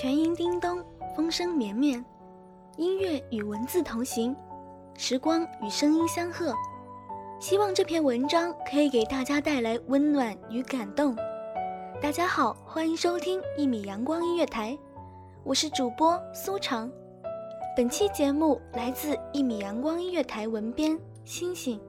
全音叮咚，风声绵绵，音乐与文字同行，时光与声音相和。希望这篇文章可以给大家带来温暖与感动。大家好，欢迎收听一米阳光音乐台，我是主播苏长。本期节目来自一米阳光音乐台文编星星。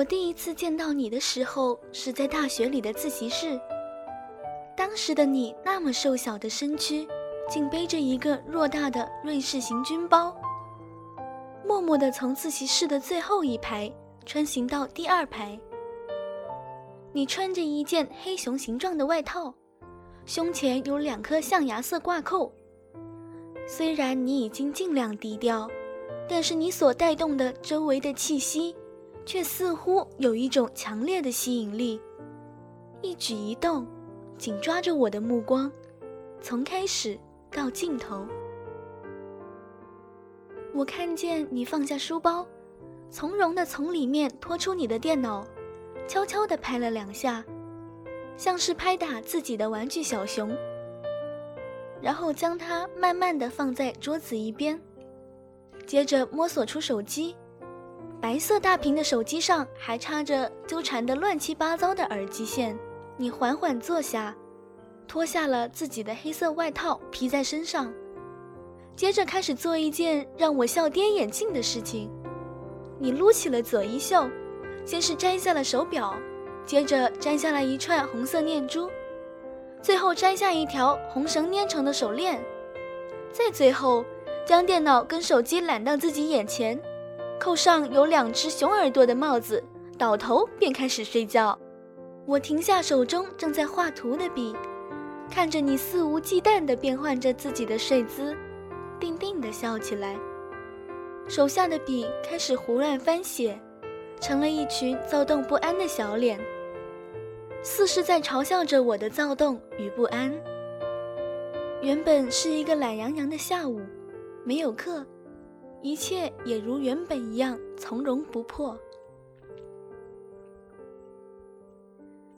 我第一次见到你的时候是在大学里的自习室。当时的你那么瘦小的身躯，竟背着一个偌大的瑞士行军包，默默地从自习室的最后一排穿行到第二排。你穿着一件黑熊形状的外套，胸前有两颗象牙色挂扣。虽然你已经尽量低调，但是你所带动的周围的气息。却似乎有一种强烈的吸引力，一举一动紧抓着我的目光，从开始到尽头。我看见你放下书包，从容地从里面拖出你的电脑，悄悄地拍了两下，像是拍打自己的玩具小熊，然后将它慢慢地放在桌子一边，接着摸索出手机。白色大屏的手机上还插着纠缠的乱七八糟的耳机线。你缓缓坐下，脱下了自己的黑色外套披在身上，接着开始做一件让我笑颠眼镜的事情。你撸起了左衣袖，先是摘下了手表，接着摘下来一串红色念珠，最后摘下一条红绳粘成的手链，再最后将电脑跟手机揽到自己眼前。扣上有两只熊耳朵的帽子，倒头便开始睡觉。我停下手中正在画图的笔，看着你肆无忌惮地变换着自己的睡姿，定定地笑起来。手下的笔开始胡乱翻写，成了一群躁动不安的小脸，似是在嘲笑着我的躁动与不安。原本是一个懒洋洋的下午，没有课，一切也如原本一样从容不迫。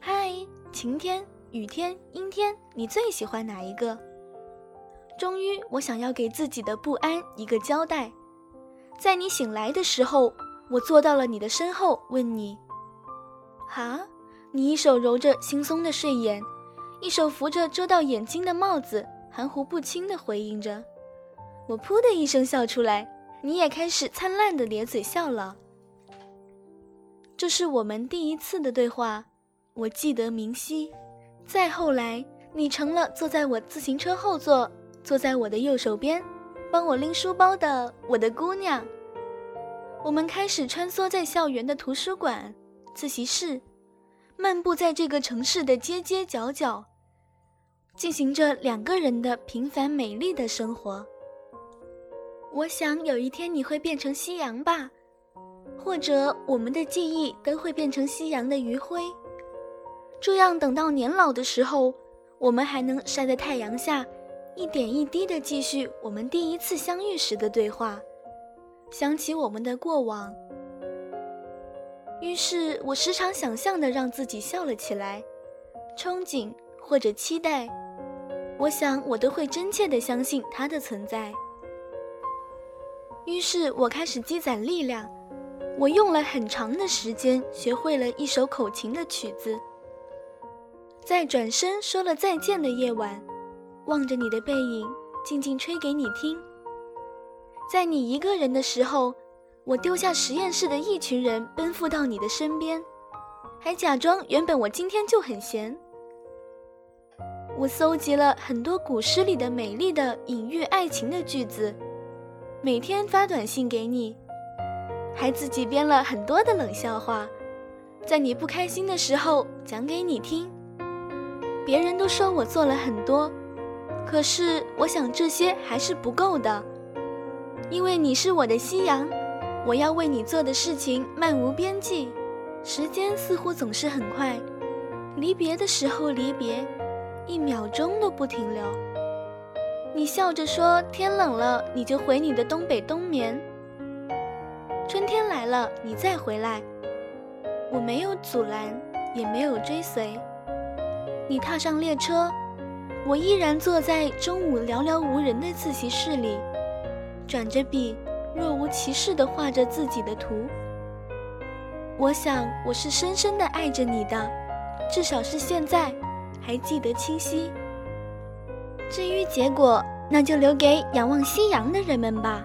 嗨，晴天、雨天、阴天，你最喜欢哪一个？终于，我想要给自己的不安一个交代。在你醒来的时候，我坐到了你的身后，问你：“哈？”你一手揉着惺忪的睡眼，一手扶着遮到眼睛的帽子，含糊不清地回应着。我噗的一声笑出来，你也开始灿烂的咧嘴笑了。这是我们第一次的对话，我记得明晰。再后来，你成了坐在我自行车后座，坐在我的右手边，帮我拎书包的我的姑娘。我们开始穿梭在校园的图书馆、自习室。漫步在这个城市的街街角角，进行着两个人的平凡美丽的生活。我想有一天你会变成夕阳吧，或者我们的记忆都会变成夕阳的余晖。这样等到年老的时候，我们还能晒在太阳下，一点一滴地继续我们第一次相遇时的对话，想起我们的过往。于是我时常想象的让自己笑了起来，憧憬或者期待，我想我都会真切的相信它的存在。于是我开始积攒力量，我用了很长的时间学会了一首口琴的曲子，在转身说了再见的夜晚，望着你的背影，静静吹给你听。在你一个人的时候。我丢下实验室的一群人，奔赴到你的身边，还假装原本我今天就很闲。我搜集了很多古诗里的美丽的隐喻爱情的句子，每天发短信给你，还自己编了很多的冷笑话，在你不开心的时候讲给你听。别人都说我做了很多，可是我想这些还是不够的，因为你是我的夕阳。我要为你做的事情漫无边际，时间似乎总是很快，离别的时候离别，一秒钟都不停留。你笑着说天冷了，你就回你的东北冬眠。春天来了，你再回来，我没有阻拦，也没有追随。你踏上列车，我依然坐在中午寥寥无人的自习室里，转着笔。若无其事地画着自己的图，我想我是深深地爱着你的，至少是现在还记得清晰。至于结果，那就留给仰望夕阳的人们吧。